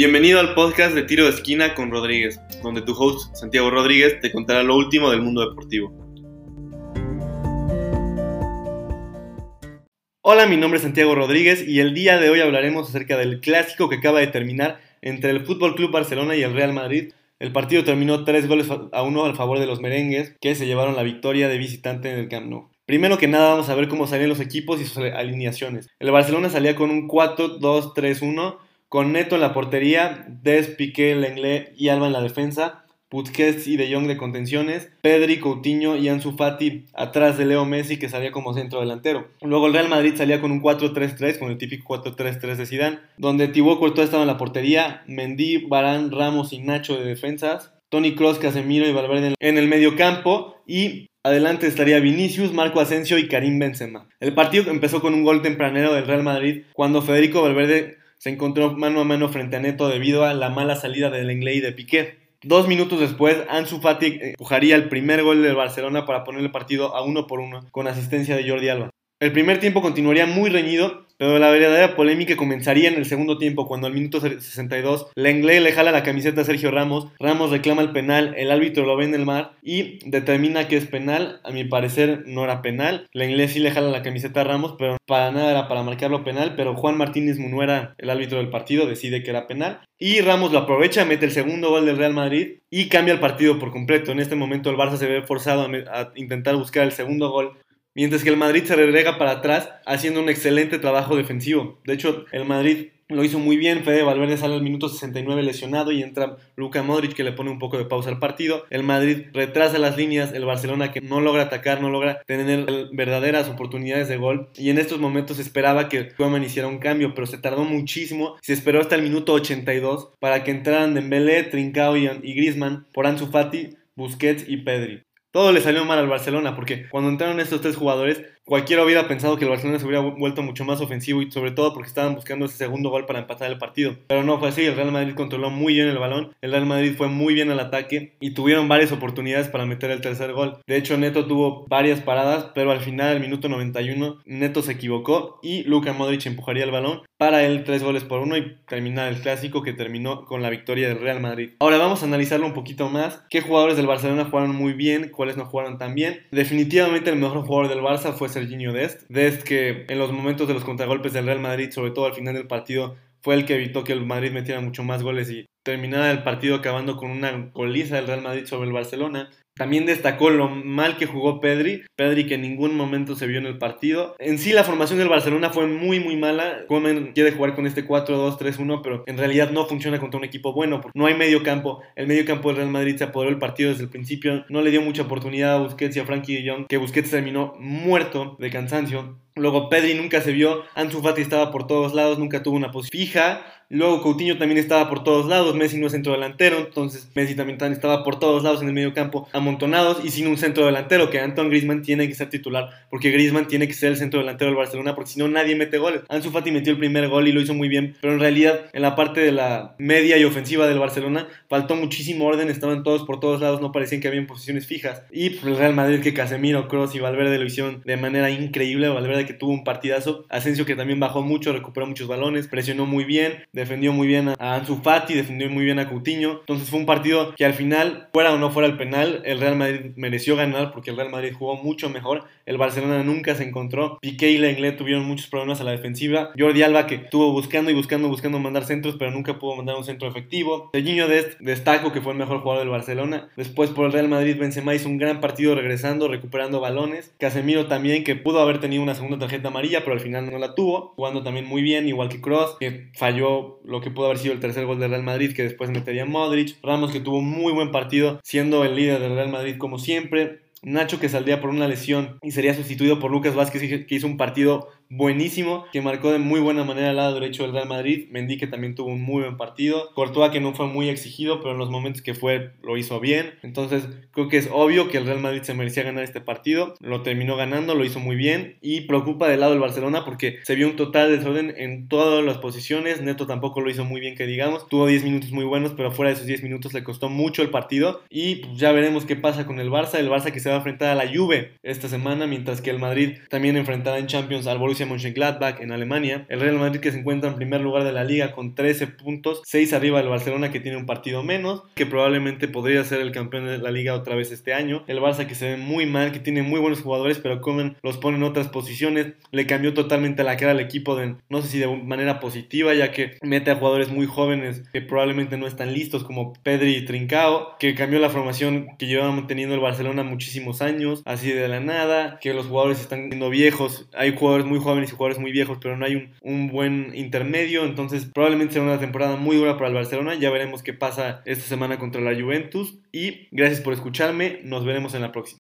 Bienvenido al podcast de Tiro de Esquina con Rodríguez, donde tu host Santiago Rodríguez te contará lo último del mundo deportivo. Hola, mi nombre es Santiago Rodríguez y el día de hoy hablaremos acerca del clásico que acaba de terminar entre el Fútbol Club Barcelona y el Real Madrid. El partido terminó 3 goles a 1 al favor de los merengues, que se llevaron la victoria de visitante en el Camp Nou. Primero que nada vamos a ver cómo salían los equipos y sus alineaciones. El Barcelona salía con un 4-2-3-1 con Neto en la portería, Des, Piqué, Lenglet y Alba en la defensa, Busquets y De Jong de contenciones, Pedri, Coutinho y Ansu Fati atrás de Leo Messi que salía como centro delantero. Luego el Real Madrid salía con un 4-3-3, con el típico 4-3-3 de Zidane, donde Thibaut Courtois estaba en la portería, Mendy, Barán, Ramos y Nacho de defensas, Tony Kroos, Casemiro y Valverde en el medio campo y Adelante estaría Vinicius, Marco Asensio y Karim Benzema. El partido empezó con un gol tempranero del Real Madrid cuando Federico Valverde se encontró mano a mano frente a Neto debido a la mala salida del Lenglet y de Piqué. Dos minutos después, Ansu Fati empujaría el primer gol del Barcelona para poner el partido a uno por uno con asistencia de Jordi Alba. El primer tiempo continuaría muy reñido, pero la verdadera polémica comenzaría en el segundo tiempo, cuando al minuto 62 Lenglet le jala la camiseta a Sergio Ramos, Ramos reclama el penal, el árbitro lo ve en el mar y determina que es penal. A mi parecer no era penal. Lenglet sí le jala la camiseta a Ramos, pero para nada era para marcarlo penal. Pero Juan Martínez Munuera, el árbitro del partido, decide que era penal. Y Ramos lo aprovecha, mete el segundo gol del Real Madrid y cambia el partido por completo. En este momento el Barça se ve forzado a intentar buscar el segundo gol mientras que el Madrid se regrega para atrás haciendo un excelente trabajo defensivo. De hecho, el Madrid lo hizo muy bien, Fede Valverde sale al minuto 69 lesionado y entra Luka Modric que le pone un poco de pausa al partido. El Madrid retrasa las líneas, el Barcelona que no logra atacar, no logra tener verdaderas oportunidades de gol. Y en estos momentos esperaba que Koeman hiciera un cambio, pero se tardó muchísimo. Se esperó hasta el minuto 82 para que entraran Dembélé, Trincao y, Griezmann por Ansu Fati, Busquets y Pedri. Todo le salió mal al Barcelona porque cuando entraron estos tres jugadores Cualquiera hubiera pensado que el Barcelona se hubiera vuelto mucho más ofensivo y sobre todo porque estaban buscando ese segundo gol para empatar el partido. Pero no fue así, el Real Madrid controló muy bien el balón, el Real Madrid fue muy bien al ataque y tuvieron varias oportunidades para meter el tercer gol. De hecho, Neto tuvo varias paradas, pero al final, el minuto 91, Neto se equivocó y Luka Modric empujaría el balón para él tres goles por uno y terminar el clásico que terminó con la victoria del Real Madrid. Ahora vamos a analizarlo un poquito más. ¿Qué jugadores del Barcelona jugaron muy bien? ¿Cuáles no jugaron tan bien? Definitivamente el mejor jugador del Barça fue Serginho Dest. Dest que en los momentos de los contragolpes del Real Madrid, sobre todo al final del partido, fue el que evitó que el Madrid metiera mucho más goles y terminara el partido acabando con una goliza del Real Madrid sobre el Barcelona. También destacó lo mal que jugó Pedri, Pedri que en ningún momento se vio en el partido. En sí la formación del Barcelona fue muy muy mala. Comen quiere jugar con este 4-2-3-1, pero en realidad no funciona contra un equipo bueno, porque no hay medio campo. El medio campo del Real Madrid se apoderó el partido desde el principio, no le dio mucha oportunidad a Busquets y a Frankie de Jong, que Busquets terminó muerto de cansancio. Luego Pedri nunca se vio, Ansu Fati estaba por todos lados, nunca tuvo una posición fija. Luego Coutinho también estaba por todos lados, Messi no es centro delantero, entonces Messi también estaba por todos lados en el medio campo amontonados y sin un centro delantero, que Anton Griezmann tiene que ser titular, porque Griezmann tiene que ser el centro delantero del Barcelona, porque si no nadie mete goles. Ansu Fati metió el primer gol y lo hizo muy bien, pero en realidad en la parte de la media y ofensiva del Barcelona faltó muchísimo orden, estaban todos por todos lados, no parecían que habían posiciones fijas. Y pues, el Real Madrid que Casemiro, Kroos y Valverde lo hicieron de manera increíble, Valverde que tuvo un partidazo, Asensio que también bajó mucho, recuperó muchos balones, presionó muy bien, defendió muy bien a Ansu Fati, defendió muy bien a Coutinho. Entonces fue un partido que al final, fuera o no fuera el penal, el Real Madrid mereció ganar porque el Real Madrid jugó mucho mejor. El Barcelona nunca se encontró. Piqué y Lenglet tuvieron muchos problemas a la defensiva. Jordi Alba que estuvo buscando y buscando, buscando mandar centros, pero nunca pudo mandar un centro efectivo. Serginho Dest destaco que fue el mejor jugador del Barcelona. Después por el Real Madrid Benzema hizo un gran partido regresando, recuperando balones. Casemiro también que pudo haber tenido una segunda tarjeta amarilla, pero al final no la tuvo, jugando también muy bien, igual que Cross, que falló lo que pudo haber sido el tercer gol del Real Madrid, que después metería Modric. Ramos que tuvo un muy buen partido, siendo el líder del Real Madrid como siempre. Nacho que saldría por una lesión y sería sustituido por Lucas Vázquez que hizo un partido buenísimo, que marcó de muy buena manera al lado derecho del Real Madrid. Mendy que también tuvo un muy buen partido. Courtois que no fue muy exigido, pero en los momentos que fue lo hizo bien. Entonces creo que es obvio que el Real Madrid se merecía ganar este partido. Lo terminó ganando, lo hizo muy bien. Y preocupa del lado del Barcelona porque se vio un total desorden en todas las posiciones. Neto tampoco lo hizo muy bien que digamos. Tuvo 10 minutos muy buenos, pero fuera de esos 10 minutos le costó mucho el partido. Y pues, ya veremos qué pasa con el Barça. El Barça que se va a enfrentar a la Juve esta semana, mientras que el Madrid también enfrentará en Champions al Borussia Borussia Mönchengladbach en Alemania. El Real Madrid que se encuentra en primer lugar de la liga con 13 puntos, 6 arriba del Barcelona que tiene un partido menos, que probablemente podría ser el campeón de la liga otra vez este año. El Barça que se ve muy mal, que tiene muy buenos jugadores, pero los pone en otras posiciones. Le cambió totalmente la cara al equipo de, no sé si de manera positiva, ya que mete a jugadores muy jóvenes que probablemente no están listos, como Pedri y Trincao, que cambió la formación que llevaba teniendo el Barcelona muchísimos años, así de la nada, que los jugadores están siendo viejos. Hay jugadores muy jóvenes jóvenes y jugadores muy viejos, pero no hay un, buen intermedio. Entonces, probablemente será una temporada muy dura para el Barcelona. Ya veremos qué pasa esta semana contra la Juventus. Y gracias por escucharme. Nos veremos en la próxima.